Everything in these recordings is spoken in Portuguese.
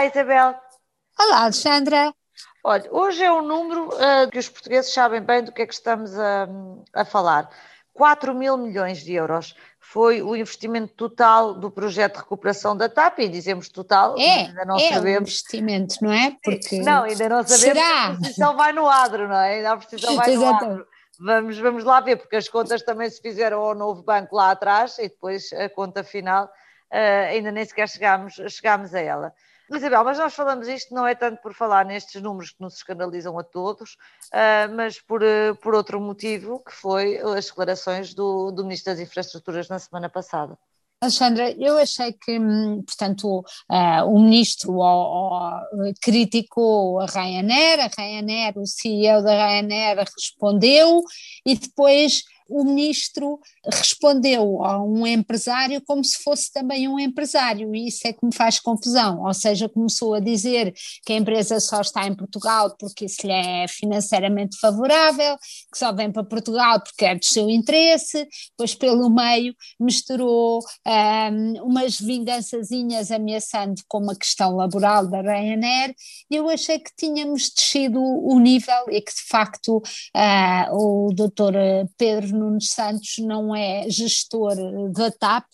Olá, Isabel. Olá, Alexandra. Olha, hoje é um número uh, que os portugueses sabem bem do que é que estamos a, a falar. 4 mil milhões de euros foi o investimento total do projeto de recuperação da TAP, e dizemos total, é, ainda não é sabemos. Um investimento, não é? Porque não, ainda não sabemos será? a precisão vai no adro, não é? A precisão vai no adro. Vamos, vamos lá ver, porque as contas também se fizeram ao novo banco lá atrás e depois a conta final uh, ainda nem sequer chegámos, chegámos a ela. Isabel, mas nós falamos isto não é tanto por falar nestes números que nos escandalizam a todos, uh, mas por, uh, por outro motivo, que foi as declarações do, do Ministro das Infraestruturas na semana passada. Alexandra, eu achei que, hum, portanto, uh, o ministro criticou a Ryanair, a Ryanair, o CEO da Ryanair respondeu e depois o ministro respondeu a um empresário como se fosse também um empresário, e isso é que me faz confusão. Ou seja, começou a dizer que a empresa só está em Portugal porque isso lhe é financeiramente favorável, que só vem para Portugal porque é do seu interesse, depois pelo meio misturou um, umas vingançazinhas ameaçando com uma questão laboral da Ryanair, e eu achei que tínhamos descido o nível e que de facto uh, o doutor Pedro Nunes Santos não é gestor da TAP,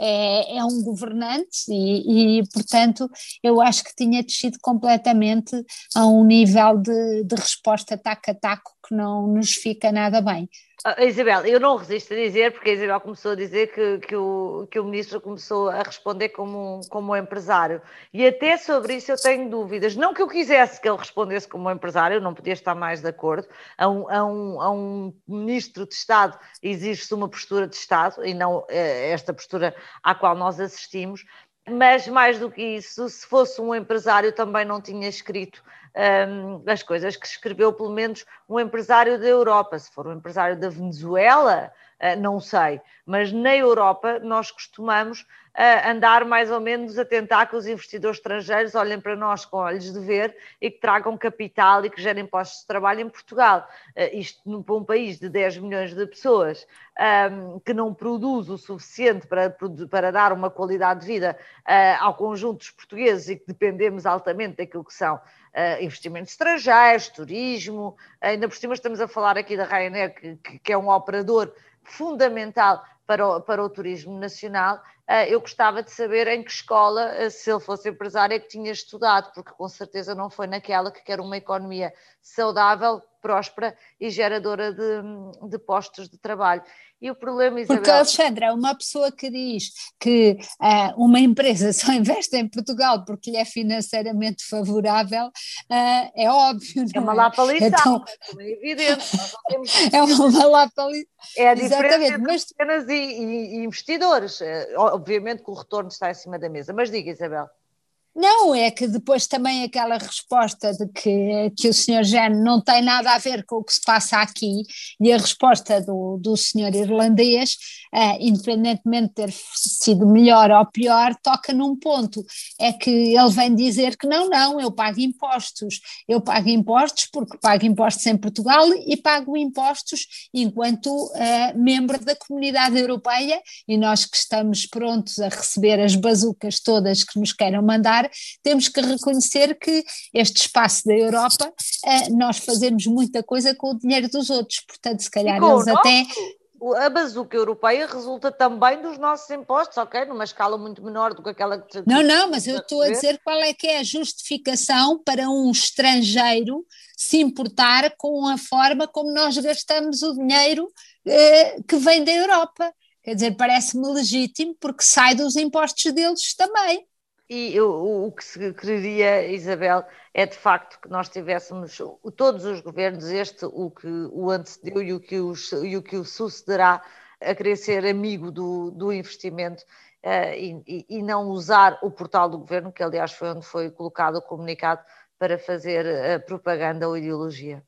é, é um governante e, e, portanto, eu acho que tinha descido completamente a um nível de, de resposta taco a taco que não nos fica nada bem. Uh, Isabel, eu não resisto a dizer, porque a Isabel começou a dizer que, que, o, que o ministro começou a responder como um, como um empresário. E até sobre isso eu tenho dúvidas. Não que eu quisesse que ele respondesse como um empresário, eu não podia estar mais de acordo. A um, a um, a um ministro de Estado exige-se uma postura de Estado e não eh, esta postura à qual nós assistimos. Mas mais do que isso, se fosse um empresário, também não tinha escrito um, as coisas que escreveu, pelo menos, um empresário da Europa. Se for um empresário da Venezuela, uh, não sei, mas na Europa nós costumamos uh, andar mais ou menos a tentar que os investidores estrangeiros olhem para nós com olhos de ver e que tragam capital e que gerem postos de trabalho em Portugal. Uh, isto para um país de 10 milhões de pessoas um, que não produz o suficiente para, para dar uma qualidade de vida ao conjunto dos portugueses e que dependemos altamente daquilo que são uh, investimentos estrangeiros, turismo, ainda por cima estamos a falar aqui da Ryanair, que, que é um operador fundamental para o, para o turismo nacional, uh, eu gostava de saber em que escola, uh, se ele fosse empresário, é que tinha estudado, porque com certeza não foi naquela que quer uma economia saudável, próspera e geradora de, de postos de trabalho. E o problema, Isabel... Porque, Alexandra, uma pessoa que diz que uh, uma empresa só investe em Portugal porque lhe é financeiramente favorável, uh, é óbvio, É uma é? lapalização, então, é evidente. é uma lapalização. É a diferença Exatamente, entre mas... pequenas e, e, e investidores. Eh, obviamente que o retorno está em cima da mesa. Mas diga, Isabel. Não, é que depois também aquela resposta de que, que o senhor Jane não tem nada a ver com o que se passa aqui e a resposta do, do senhor irlandês, uh, independentemente de ter sido melhor ou pior, toca num ponto, é que ele vem dizer que não, não, eu pago impostos, eu pago impostos porque pago impostos em Portugal e pago impostos enquanto uh, membro da comunidade europeia e nós que estamos prontos a receber as bazucas todas que nos queiram mandar, temos que reconhecer que este espaço da Europa, eh, nós fazemos muita coisa com o dinheiro dos outros, portanto, se calhar eles até a bazuca europeia resulta também dos nossos impostos, ok? Numa escala muito menor do que aquela que. Não, não, mas eu estou a dizer qual é que é a justificação para um estrangeiro se importar com a forma como nós gastamos o dinheiro eh, que vem da Europa. Quer dizer, parece-me legítimo porque sai dos impostos deles também. E o, o que se queria, Isabel, é de facto que nós tivéssemos todos os governos, este, o que o antecedeu e o que o, e o, que o sucederá, a querer ser amigo do, do investimento uh, e, e, não usar o portal do governo, que aliás foi onde foi colocado o comunicado, para fazer uh, propaganda ou ideologia.